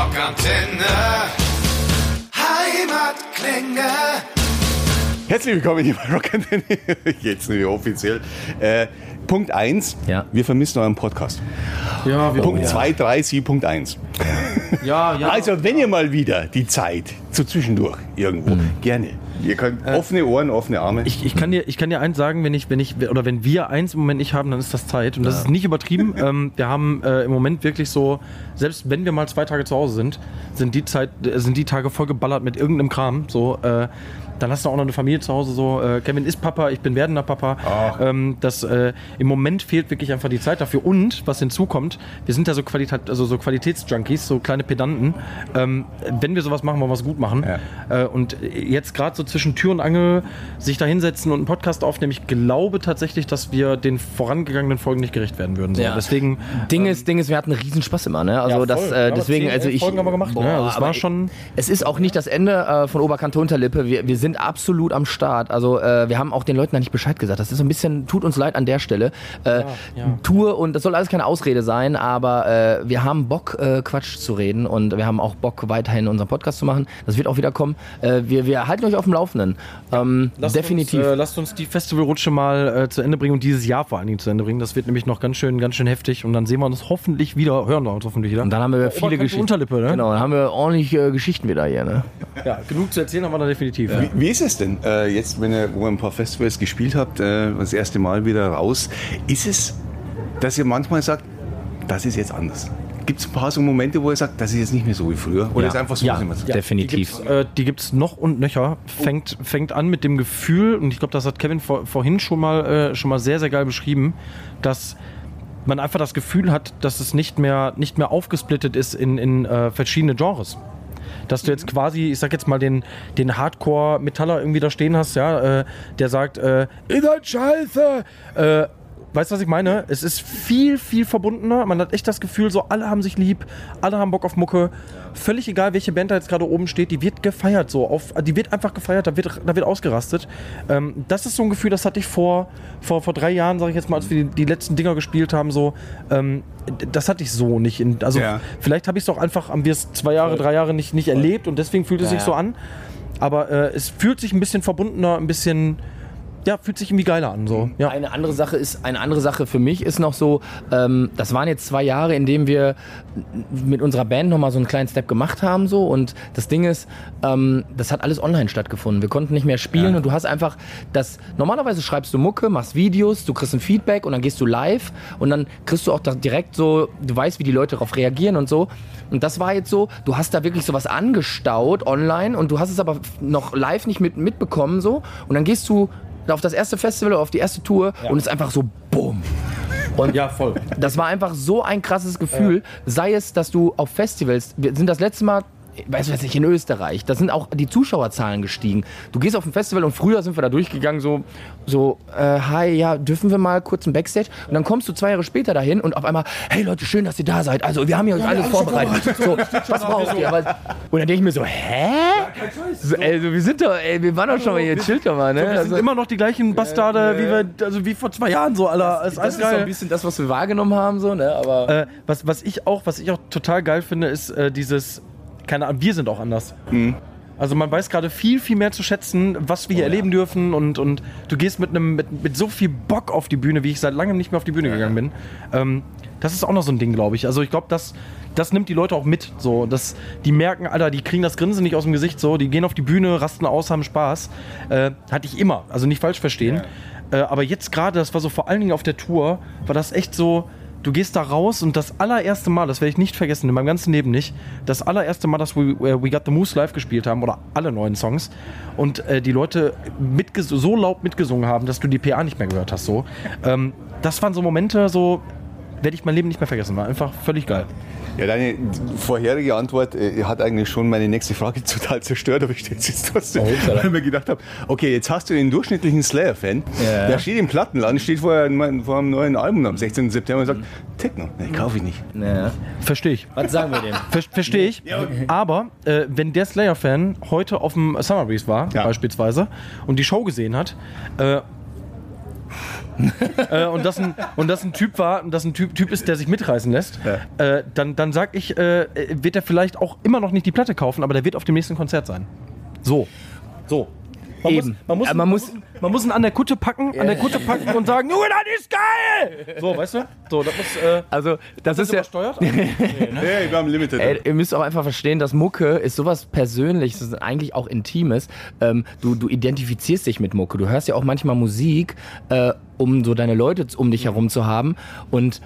Rockantenne. Heimatklänge. Herzlich willkommen hier bei Rock Antenne. Jetzt nicht offiziell. Äh, Punkt 1, Ja. wir vermissen euren Podcast. Ja, wir Punkt 2, 3, 7, Punkt 1. Ja, ja. Also, wenn ihr mal wieder die Zeit zu zwischendurch irgendwo, gerne. Ihr könnt offene Ohren, offene Arme. ich, ich, kann dir, ich kann dir eins sagen, wenn ich, wenn ich, oder wenn wir eins im Moment nicht haben, dann ist das Zeit. Und das ist nicht übertrieben. ähm, wir haben äh, im Moment wirklich so, selbst wenn wir mal zwei Tage zu Hause sind, sind die Zeit, äh, sind die Tage voll geballert mit irgendeinem Kram. So, äh, dann hast du auch noch eine Familie zu Hause. So, äh, Kevin ist Papa, ich bin werdender Papa. Ähm, das, äh, Im Moment fehlt wirklich einfach die Zeit dafür. Und was hinzukommt, wir sind ja so, Qualität, also so Qualitätsjunkies, so kleine Pedanten. Ähm, wenn wir sowas machen, wollen wir es gut machen. Äh, und jetzt gerade so zwischen Tür und Angel sich da hinsetzen und einen Podcast aufnehmen, ich glaube tatsächlich, dass wir den vorangegangenen Folgen nicht gerecht werden würden. So. Ja. Deswegen. Ding ist, Ding ist, wir hatten riesen Spaß immer, ne? Also Ja, das, äh, Ja, deswegen, zehn, also elf ich. Folgen haben wir gemacht, ne? Also es war schon- Es ist auch nicht das Ende äh, von Oberkante Unterlippe. Wir, wir sind absolut am Start. Also äh, wir haben auch den Leuten da nicht Bescheid gesagt. Das ist so ein bisschen, tut uns leid an der Stelle. Äh, ja. Tour und das soll alles keine Ausrede sein, aber äh, wir haben Bock, äh, Quatsch zu reden und wir haben auch Bock, weiterhin unseren Podcast zu machen. Das wird auch wieder kommen. Äh, wir, wir halten euch auf dem Laufenden. Ähm, Lasst definitiv. Uns, äh, lasst uns die Festivalrutsche mal zu Ende bringen und dieses Jahr vor allen Dingen zu Ende bringen. Das wird nämlich noch ganz schön, ganz schön heftig und dann sehen wir uns hoffentlich wieder, hören wir uns hoffentlich wieder. und dann haben wir viele Oberkante Geschichten. Unterlippe, ne? Genau, dann haben wir ordentliche äh, Geschichten wieder hier. Ne? Ja, genug zu erzählen haben wir da definitiv. Wie, wie ist es denn äh, jetzt, wenn ihr wo ihr ein paar Festivals gespielt habt, äh, das erste Mal wieder raus? Ist es, dass ihr manchmal sagt, das ist jetzt anders? Gibt es ein paar so Momente, wo ihr sagt, das ist jetzt nicht mehr so wie früher? Oder Ja. ist einfach so, Ja. Ja. Definitiv. Die gibt's, äh, die gibt's noch und nöcher. Fängt, fängt an mit dem Gefühl, und ich glaube, das hat Kevin vor, vorhin schon mal, äh, schon mal sehr, sehr geil beschrieben, dass man einfach das Gefühl hat, dass es nicht mehr, nicht mehr aufgesplittet ist in, in äh, verschiedene Genres. Dass du jetzt quasi, ich sag jetzt mal, den, den Hardcore-Metaller irgendwie da stehen hast, ja, äh, der sagt, äh, ihr seid scheiße, äh, Weißt du, was ich meine? Es ist viel, viel verbundener. Man hat echt das Gefühl, so alle haben sich lieb, alle haben Bock auf Mucke. Völlig egal, welche Band da jetzt gerade oben steht, die wird gefeiert. So auf, die wird einfach gefeiert, da wird, da wird ausgerastet. Ähm, das ist so ein Gefühl, das hatte ich vor, vor, vor drei Jahren, sage ich jetzt mal, als wir die, die letzten Dinger gespielt haben. So, ähm, das hatte ich so nicht. In, also Ja. vielleicht habe ich es doch einfach, haben wir es zwei Jahre, drei Jahre nicht, nicht erlebt und deswegen fühlt es sich ja. so an. Aber äh, es fühlt sich ein bisschen verbundener, ein bisschen, ja, fühlt sich irgendwie geiler an. So. Ja. Eine andere Sache ist, eine andere Sache für mich ist noch so, ähm, das waren jetzt zwei Jahre, in denen wir mit unserer Band nochmal so einen kleinen Step gemacht haben so und das Ding ist, ähm, das hat alles online stattgefunden. Wir konnten nicht mehr spielen und du hast einfach das, normalerweise schreibst du Mucke, machst Videos, du kriegst ein Feedback und dann gehst du live und dann kriegst du auch direkt so, du weißt, wie die Leute darauf reagieren und so. Und das war jetzt so, du hast da wirklich sowas angestaut online und du hast es aber noch live nicht mit, mitbekommen so und dann gehst du auf das erste Festival oder auf die erste Tour und es ist einfach so BUM. Und ja, voll. das war einfach so ein krasses Gefühl. Sei es, dass du auf Festivals, wir sind das letzte Mal, weiß was ich, in Österreich, da sind auch die Zuschauerzahlen gestiegen. Du gehst auf ein Festival und früher sind wir da durchgegangen, so, so, äh, hi, ja, dürfen wir mal kurz ein Backstage? Und dann kommst du zwei Jahre später dahin und auf einmal, hey Leute, schön, dass ihr da seid. Also, wir haben hier euch alles vorbereitet. So, was braucht ihr? Und dann denke ich mir so, hä? So, also, wir sind doch, ey, wir waren doch schon mal hier, chillt doch mal, ne? Wir sind Also- immer noch die gleichen Bastarde, wie wir, also wie vor zwei Jahren so, Alter. Das alles ist so ein bisschen das, was wir wahrgenommen haben, so, ne? Aber. Äh, was, was ich auch, was ich auch total geil finde, ist äh, dieses, keine Ahnung, wir sind auch anders. Also man weiß gerade viel, viel mehr zu schätzen, was wir hier erleben dürfen und, und du gehst mit einem mit, mit so viel Bock auf die Bühne, wie ich seit langem nicht mehr auf die Bühne gegangen bin. Ähm, das ist auch noch so ein Ding, glaube ich. Also ich glaube, das, das nimmt die Leute auch mit. So, dass die merken, Alter, die kriegen das Grinsen nicht aus dem Gesicht. So, die gehen auf die Bühne, rasten aus, haben Spaß. Äh, hatte ich immer. Also nicht falsch verstehen. Äh, aber jetzt gerade, das war so vor allen Dingen auf der Tour, war das echt so. Du gehst da raus und das allererste Mal, das werde ich nicht vergessen, in meinem ganzen Leben nicht, das allererste Mal, dass wir äh, We Got the Moose live gespielt haben oder alle neuen Songs und äh, die Leute so laut mitgesungen haben, dass du die PA nicht mehr gehört hast. So. Ähm, das waren so Momente, so werde ich mein Leben nicht mehr vergessen. War einfach völlig geil. Ja, deine vorherige Antwort äh, hat eigentlich schon meine nächste Frage total zerstört, aber ich stelle jetzt trotzdem, weil ich mir gedacht habe, okay, jetzt hast du den durchschnittlichen Slayer-Fan, Ja. der steht im Plattenladen, steht vor, einem- vor einem neuen Album am 16. September und sagt, Techno, nee, kaufe ich nicht. Ja. Verstehe ich. Was sagen wir dem? Ver Verstehe ich. Aber äh, wenn der Slayer-Fan heute auf dem Summer Breeze war, Ja. beispielsweise, und die Show gesehen hat, äh, äh, und, das ein, und das ein Typ war, und das ein Typ, typ ist, der sich mitreißen lässt, äh, dann, dann sag ich, äh, wird er vielleicht auch immer noch nicht die Platte kaufen, aber der wird auf dem nächsten Konzert sein. So. So. Man Eben. Muss, man, muss, Aber man, man muss, man muss ihn an der Kutte packen, an der Kutte packen und sagen, Junge, das ist geil! So, weißt du? So, das muss, äh, Also, das ist ja. übersteuert. Ja, wir haben Limited. Ey, ihr müsst auch einfach verstehen, dass Mucke ist sowas Persönliches, eigentlich auch Intimes. Ähm, du, du identifizierst dich mit Mucke. Du hörst ja auch manchmal Musik, äh, um so deine Leute um dich herum zu haben. Und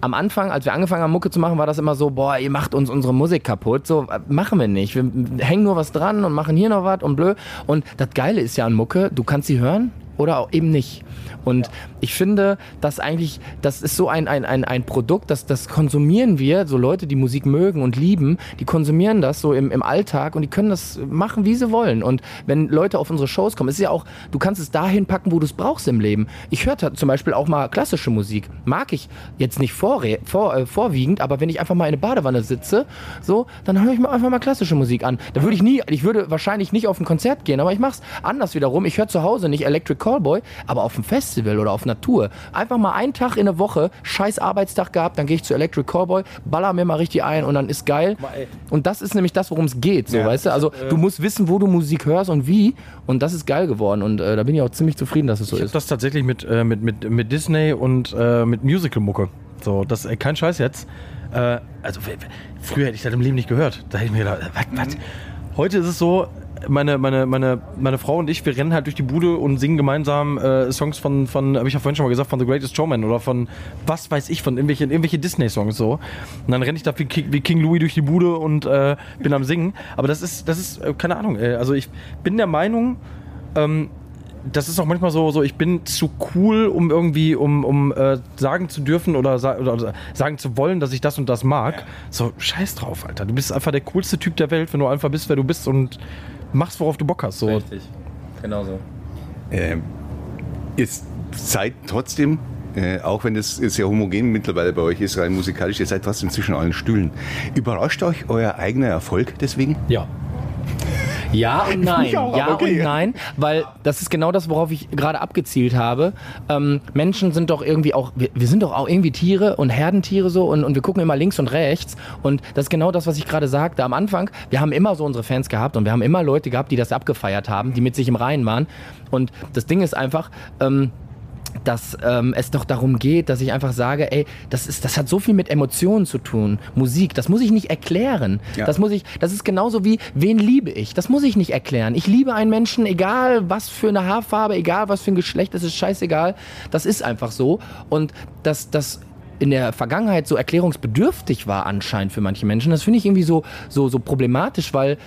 am Anfang, als wir angefangen haben, Mucke zu machen, war das immer so, boah, ihr macht uns unsere Musik kaputt. So, äh, machen wir nicht. Wir hängen nur was dran und machen hier noch was und blöd. Und das Geile ist ja an Mucke, du kannst sie hören oder auch eben nicht. Und ich finde, dass eigentlich, das ist so ein, ein, ein, ein Produkt, das, das konsumieren wir, so Leute, die Musik mögen und lieben, die konsumieren das so im, im Alltag und die können das machen, wie sie wollen. Und wenn Leute auf unsere Shows kommen, ist ja auch, du kannst es dahin packen, wo du es brauchst im Leben. Ich höre zum Beispiel auch mal klassische Musik. Mag ich jetzt nicht vorre vor, äh, vorwiegend, aber wenn ich einfach mal in eine Badewanne sitze, so, dann höre ich mir einfach mal klassische Musik an. Da würde ich nie, ich würde wahrscheinlich nicht auf ein Konzert gehen, aber ich mache es anders wiederum. Ich höre zu Hause nicht Electric Callboy, aber auf dem Festival oder auf Natur. Einfach mal einen Tag in der Woche, scheiß Arbeitstag gehabt, dann gehe ich zu Electric Callboy, baller mir mal richtig ein und dann ist geil. Und das ist nämlich das, worum es geht, so, Ja. weißt du? Also du musst wissen, wo du Musik hörst und wie und das ist geil geworden und äh, da bin ich auch ziemlich zufrieden, dass es so Ich ist. das tatsächlich mit, äh, mit, mit, mit Disney und äh, mit Musical-Mucke. So, das äh, kein Scheiß jetzt. Äh, also früher hätte ich das im Leben nicht gehört. Da hätte ich mir gedacht, äh, was, was? Heute ist es so, meine, meine, meine, meine Frau und ich, wir rennen halt durch die Bude und singen gemeinsam äh, Songs von, von habe ich ja vorhin schon mal gesagt, von The Greatest Showman oder von was weiß ich, von irgendwelchen, irgendwelche Disney-Songs so. Und dann renne ich da wie, wie King Louis durch die Bude und äh, bin am Singen. Aber das ist, das ist, äh, keine Ahnung, äh, also ich bin der Meinung, ähm, das ist auch manchmal so, so ich bin zu cool, um irgendwie, um, um äh, sagen zu dürfen oder, sa oder sagen zu wollen, dass ich das und das mag. So, scheiß drauf, Alter. Du bist einfach der coolste Typ der Welt, wenn du einfach bist, wer du bist und machst, worauf du Bock hast. So. Richtig. Genau so. Ähm, ihr seid trotzdem, äh, auch wenn es sehr homogen mittlerweile bei euch ist, rein musikalisch, ihr seid trotzdem zwischen allen Stühlen. Überrascht euch euer eigener Erfolg deswegen? Ja. Ja und nein. Auch, ja okay. und nein, weil das ist genau das, worauf ich gerade abgezielt habe. Ähm, Menschen sind doch irgendwie auch, wir, wir sind doch auch irgendwie Tiere und Herdentiere so und, und wir gucken immer links und rechts. Und das ist genau das, was ich gerade sagte. Am Anfang, wir haben immer so unsere Fans gehabt und wir haben immer Leute gehabt, die das abgefeiert haben, die mit sich im Reinen waren. Und das Ding ist einfach, ähm, dass ähm, es doch darum geht, dass ich einfach sage, ey, das, ist, das hat so viel mit Emotionen zu tun. Musik, das muss ich nicht erklären. Ja. Das muss ich, das ist genauso wie, wen liebe ich? Das muss ich nicht erklären. Ich liebe einen Menschen, egal was für eine Haarfarbe, egal was für ein Geschlecht, das ist scheißegal. Das ist einfach so. Und das, das in der Vergangenheit so erklärungsbedürftig war anscheinend für manche Menschen, das finde ich irgendwie so, so, so problematisch, weil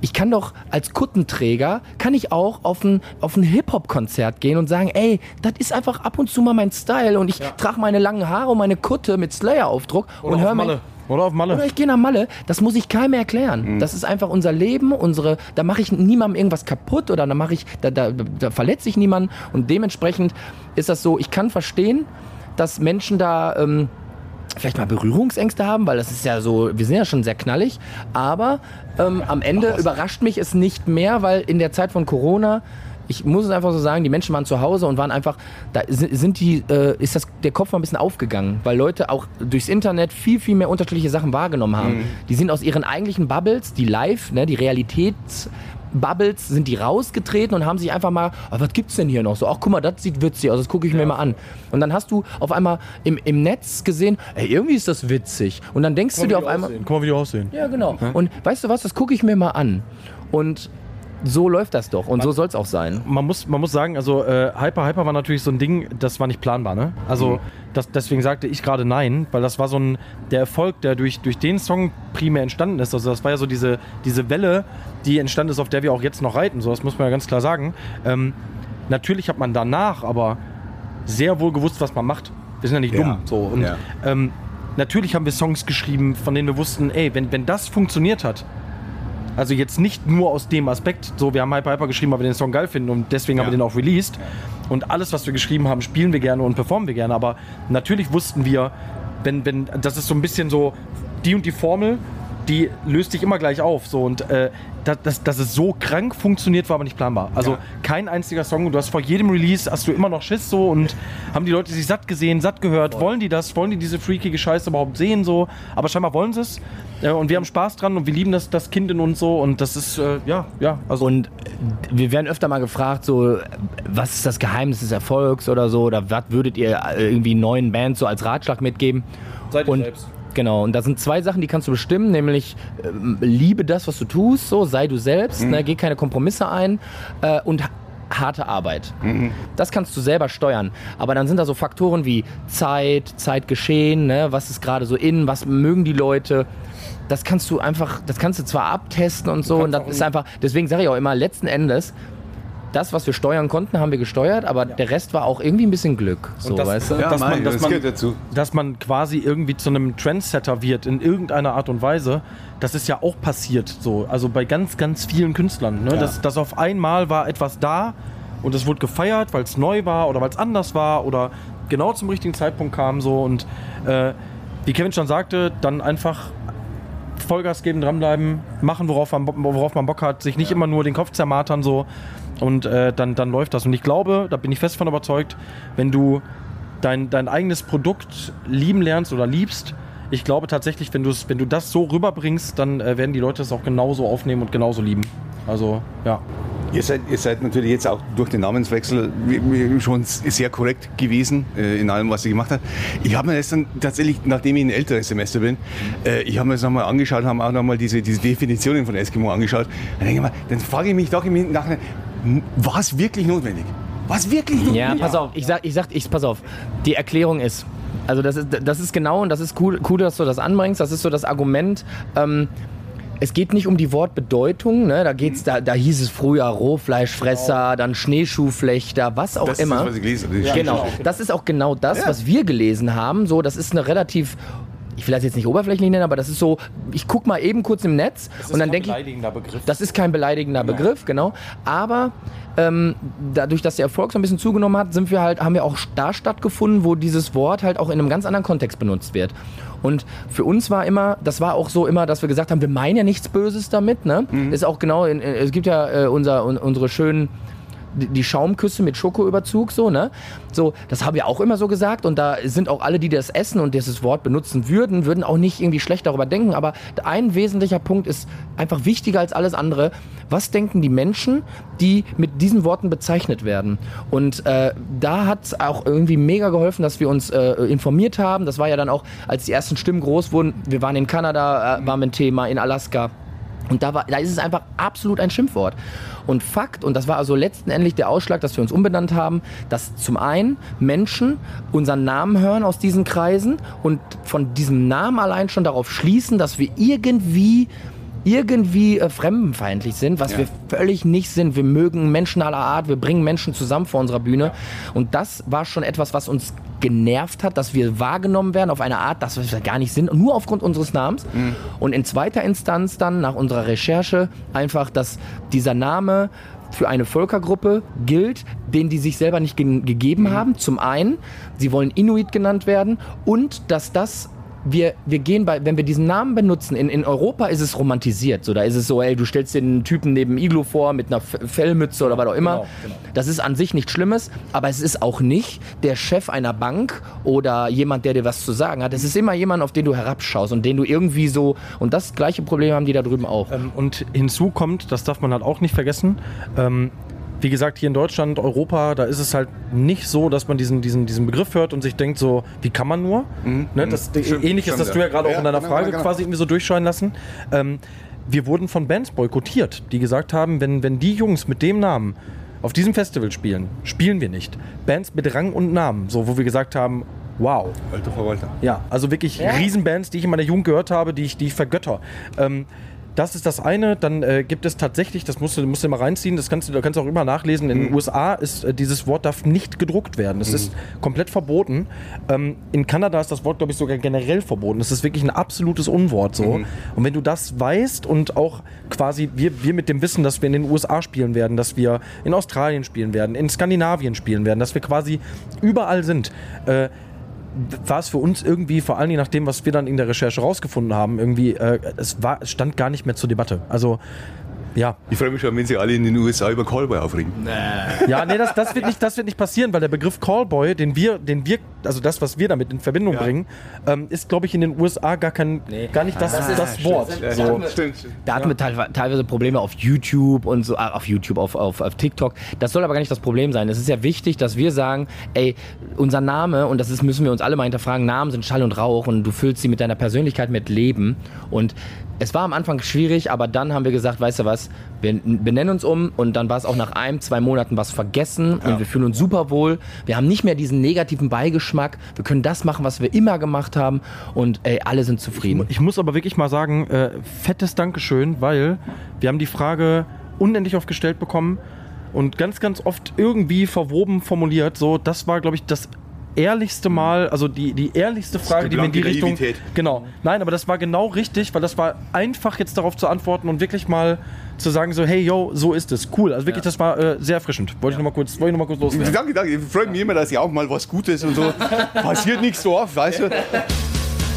ich kann doch als Kuttenträger, kann ich auch auf ein, auf ein Hip-Hop-Konzert gehen und sagen, ey, das ist einfach ab und zu mal mein Style und ich trage meine langen Haare und meine Kutte mit Slayer-Aufdruck und höre auf mir... Malle. Oder auf Malle. Oder ich gehe nach Malle. Das muss ich keinem erklären. Das ist einfach unser Leben, unsere. Da mache ich niemandem irgendwas kaputt oder da mache ich, da, da, da verletze ich niemanden. Und dementsprechend ist das so. Ich kann verstehen, dass Menschen da ähm, vielleicht mal Berührungsängste haben, weil das ist ja so. Wir sind ja schon sehr knallig. Aber ähm, am Ende überrascht mich es nicht mehr, weil in der Zeit von Corona ich muss es einfach so sagen, die Menschen waren zu Hause und waren einfach, da si- sind die, äh, ist das, der Kopf mal ein bisschen aufgegangen, weil Leute auch durchs Internet viel, viel mehr unterschiedliche Sachen wahrgenommen haben. Die sind aus ihren eigentlichen Bubbles, die live, ne, die Realitätsbubbles, sind die rausgetreten und haben sich einfach mal, ah, was gibt's denn hier noch? So, ach guck mal, das sieht witzig aus, das gucke ich mir mal an. Und dann hast du auf einmal im, im Netz gesehen, ey, irgendwie ist das witzig. Und dann denkst du dir auf einmal, Guck mal, wie die aussehen. ja, genau. Und weißt du was, das gucke ich mir mal an. Und so läuft das doch. Und so soll es auch sein. Man muss, man muss sagen, also äh, Hyper Hyper war natürlich so ein Ding, das war nicht planbar, ne? Also das, deswegen sagte ich gerade nein, weil das war so ein der Erfolg, der durch, durch den Song primär entstanden ist. Also das war ja so diese, diese Welle, die entstanden ist, auf der wir auch jetzt noch reiten. So, das muss man ja ganz klar sagen. Ähm, natürlich hat man danach aber sehr wohl gewusst, was man macht. Wir sind ja nicht Ja. dumm. So. Und Ja. ähm, natürlich haben wir Songs geschrieben, von denen wir wussten, ey, wenn, wenn das funktioniert hat, also jetzt nicht nur aus dem Aspekt, so wir haben Hyper Hyper geschrieben, weil wir den Song geil finden und deswegen haben Ja. wir den auch released. Und alles, was wir geschrieben haben, spielen wir gerne und performen wir gerne. Aber natürlich wussten wir, wenn, wenn, das ist so ein bisschen so die und die Formel, die löst dich immer gleich auf. So. Und äh, dass, dass, dass es so krank funktioniert, war aber nicht planbar. Also Ja. kein einziger Song. Du hast vor jedem Release hast du immer noch Schiss so und haben die Leute sich satt gesehen, satt gehört. Wollen die das? Wollen die diese freakige Scheiße überhaupt sehen so? Aber scheinbar wollen sie es. Äh, und wir haben Spaß dran und wir lieben das, das Kind in uns so. Und das ist, äh, ja, ja. Also Und äh, wir werden öfter mal gefragt, so, was ist das Geheimnis des Erfolgs oder so, oder was würdet ihr äh, irgendwie neuen Bands so als Ratschlag mitgeben? Seid ihr und, selbst. Genau, und da sind zwei Sachen, die kannst du bestimmen, nämlich ähm, liebe das, was du tust, so, sei du selbst, ne, geh keine Kompromisse ein äh, und ha- harte Arbeit. Das kannst du selber steuern. Aber dann sind da so Faktoren wie Zeit, Zeitgeschehen, ne, was ist gerade so in, was mögen die Leute. Das kannst du einfach, das kannst du zwar abtesten und so, und das ist einfach, deswegen sage ich auch immer, letzten Endes, das, was wir steuern konnten, haben wir gesteuert, aber der Rest war auch irgendwie ein bisschen Glück. So, das- weißt du? Ja, Dass man- dass das man- gehört dazu. dass man quasi irgendwie zu einem Trendsetter wird in irgendeiner Art und Weise, das ist ja auch passiert so. Also bei ganz, ganz vielen Künstlern. Ne? Ja. Dass, dass auf einmal war etwas da und es wurde gefeiert, weil es neu war oder weil es anders war oder genau zum richtigen Zeitpunkt kam so und äh, wie Kevin schon sagte, dann einfach Vollgas geben, dranbleiben, machen, worauf man, worauf man Bock hat, sich nicht immer nur den Kopf zermartern so und äh, dann, dann läuft das. Und ich glaube, da bin ich fest von überzeugt, wenn du dein, dein eigenes Produkt lieben lernst oder liebst, ich glaube tatsächlich, wenn, wenn du das so rüberbringst, dann äh, werden die Leute es auch genauso aufnehmen und genauso lieben. Also, ja. Ihr seid, ihr seid natürlich jetzt auch durch den Namenswechsel schon sehr korrekt gewesen äh, in allem, was ihr gemacht habt. Ich habe mir das dann tatsächlich, nachdem ich ein älteres Semester bin, äh, ich habe mir das nochmal angeschaut, haben auch nochmal diese, diese Definitionen von Eskimo angeschaut. Dann denke ich mal, dann frage ich mich doch im Nachhinein, war es wirklich notwendig? War es wirklich notwendig? Ja, pass auf, ich sag, ich sag, ich, pass auf. Die Erklärung ist, also das ist, das ist genau und das ist cool, cool, dass du das anbringst. Das ist so das Argument. Ähm, es geht nicht um die Wortbedeutung, ne? da, geht's, da, da hieß es früher Rohfleischfresser, dann Schneeschuhflechter, was auch Das ist immer. das, was ich habe. Das Genau, das ist auch genau das, Ja. was wir gelesen haben. So, das ist eine relativ, ich will das jetzt nicht oberflächlich nennen, aber das ist so, ich guck mal eben kurz im Netz und dann denke ich, beleidigender Begriff. das ist kein beleidigender Begriff, genau. Aber ähm, dadurch, dass der Erfolg so ein bisschen zugenommen hat, sind wir halt, haben wir auch da stattgefunden, wo dieses Wort halt auch in einem ganz anderen Kontext benutzt wird. Und für uns war immer, das war auch so immer, dass wir gesagt haben, wir meinen ja nichts Böses damit. Ne? Ist auch genau, in, es gibt ja äh, unser, un, unsere schönen die- Schaumküsse mit Schokoüberzug, so, ne? So, das haben wir auch immer so gesagt und da sind auch alle, die das essen und dieses Wort benutzen würden, würden auch nicht irgendwie schlecht darüber denken, aber ein wesentlicher Punkt ist einfach wichtiger als alles andere. Was denken die Menschen, die mit diesen Worten bezeichnet werden? Und äh, da hat es auch irgendwie mega geholfen, dass wir uns äh, informiert haben. Das war ja dann auch, als die ersten Stimmen groß wurden, wir waren in Kanada, äh, waren ein Thema, in Alaska. Und da, war, da ist es einfach absolut ein Schimpfwort. Und Fakt, und das war also letztendlich der Ausschlag, dass wir uns umbenannt haben, dass zum einen Menschen unseren Namen hören aus diesen Kreisen und von diesem Namen allein schon darauf schließen, dass wir irgendwie irgendwie äh, fremdenfeindlich sind, was Ja. wir völlig nicht sind. Wir mögen Menschen aller Art, wir bringen Menschen zusammen vor unserer Bühne. Und das war schon etwas, was uns genervt hat, dass wir wahrgenommen werden auf eine Art, dass wir gar nicht sind, nur aufgrund unseres Namens. Und in zweiter Instanz dann, nach unserer Recherche, einfach, dass dieser Name für eine Völkergruppe gilt, den die sich selber nicht ge gegeben haben. Zum einen, sie wollen Inuit genannt werden und dass das wir, wir gehen bei, wenn wir diesen Namen benutzen, in, in Europa ist es romantisiert. So, da ist es so, ey, du stellst dir einen Typen neben Iglo vor mit einer Fellmütze oder was auch immer. Genau, genau. Das ist an sich nichts Schlimmes, aber es ist auch nicht der Chef einer Bank oder jemand, der dir was zu sagen hat. Es ist immer jemand, auf den du herabschaust und den du irgendwie so. Und das gleiche Problem haben die da drüben auch. Ähm, und hinzu kommt, das darf man halt auch nicht vergessen, ähm, wie gesagt, hier in Deutschland, Europa, da ist es halt nicht so, dass man diesen, diesen, diesen Begriff hört und sich denkt so, wie kann man nur? Ne, das Stimmt, ähnlich ist, das du ja. ja gerade auch Ja, in deiner genau, Frage genau. quasi irgendwie so durchscheinen lassen. Ähm, wir wurden von Bands boykottiert, die gesagt haben, wenn, wenn die Jungs mit dem Namen auf diesem Festival spielen, spielen wir nicht. Bands mit Rang und Namen, so wo wir gesagt haben, wow, Alter Verwalter. ja, also wirklich Riesenbands, die ich in meiner Jugend gehört habe, die ich, die ich vergötter. Ähm, das ist das eine. Dann äh, gibt es tatsächlich, das musst du, musst du mal reinziehen, das kannst du, kannst du auch immer nachlesen. In den USA ist äh, dieses Wort darf nicht gedruckt werden. Es ist komplett verboten. Ähm, in Kanada ist das Wort, glaube ich, sogar generell verboten. Es ist wirklich ein absolutes Unwort so. Und wenn du das weißt und auch quasi wir, wir mit dem Wissen, dass wir in den USA spielen werden, dass wir in Australien spielen werden, in Skandinavien spielen werden, dass wir quasi überall sind. Äh, war es für uns irgendwie, vor allen Dingen nach dem, was wir dann in der Recherche rausgefunden haben, irgendwie, äh, es, war, es stand gar nicht mehr zur Debatte. Also ja. Ich freue mich schon, wenn sie alle in den USA über Callboy aufregen. Ja, nee, das, das, wird nicht, das wird nicht passieren, weil der Begriff Callboy, den wir, den wir, also das, was wir damit in Verbindung Ja. bringen, ähm, ist, glaube ich, in den USA gar kein, gar nicht das, das, Wort. Ja, So. stimmt. Da hatten wir teilwe- teilweise Probleme auf YouTube und so, ah, auf YouTube, auf, auf, auf TikTok. Das soll aber gar nicht das Problem sein. Es ist ja wichtig, dass wir sagen, ey, unser Name, und das ist, müssen wir uns alle mal hinterfragen, Namen sind Schall und Rauch und du füllst sie mit deiner Persönlichkeit mit Leben. Und es war am Anfang schwierig, aber dann haben wir gesagt, weißt du was, wir benennen uns um und dann war es auch nach einem, zwei Monaten was vergessen und wir fühlen uns super wohl. Wir haben nicht mehr diesen negativen Beigeschmack. Wir können das machen, was wir immer gemacht haben und ey, alle sind zufrieden. Ich muss aber wirklich mal sagen, äh, fettes Dankeschön, weil wir haben die Frage unendlich oft gestellt bekommen und ganz, ganz oft irgendwie verwoben formuliert. So, das war, glaube ich, das ehrlichste Mal, also die, die ehrlichste Frage, die wir in die Richtung. Genau. Nein, aber das war genau richtig, weil das war einfach jetzt darauf zu antworten und wirklich mal zu sagen, so, hey, yo, so ist es. Cool. Also wirklich, das war äh, sehr erfrischend. Wollte ich nochmal kurz, wollte ich noch mal kurz loswerden. Danke, danke. Ich freue mich immer, dass ja auch mal was Gutes und so. Passiert nichts so oft, weißt du?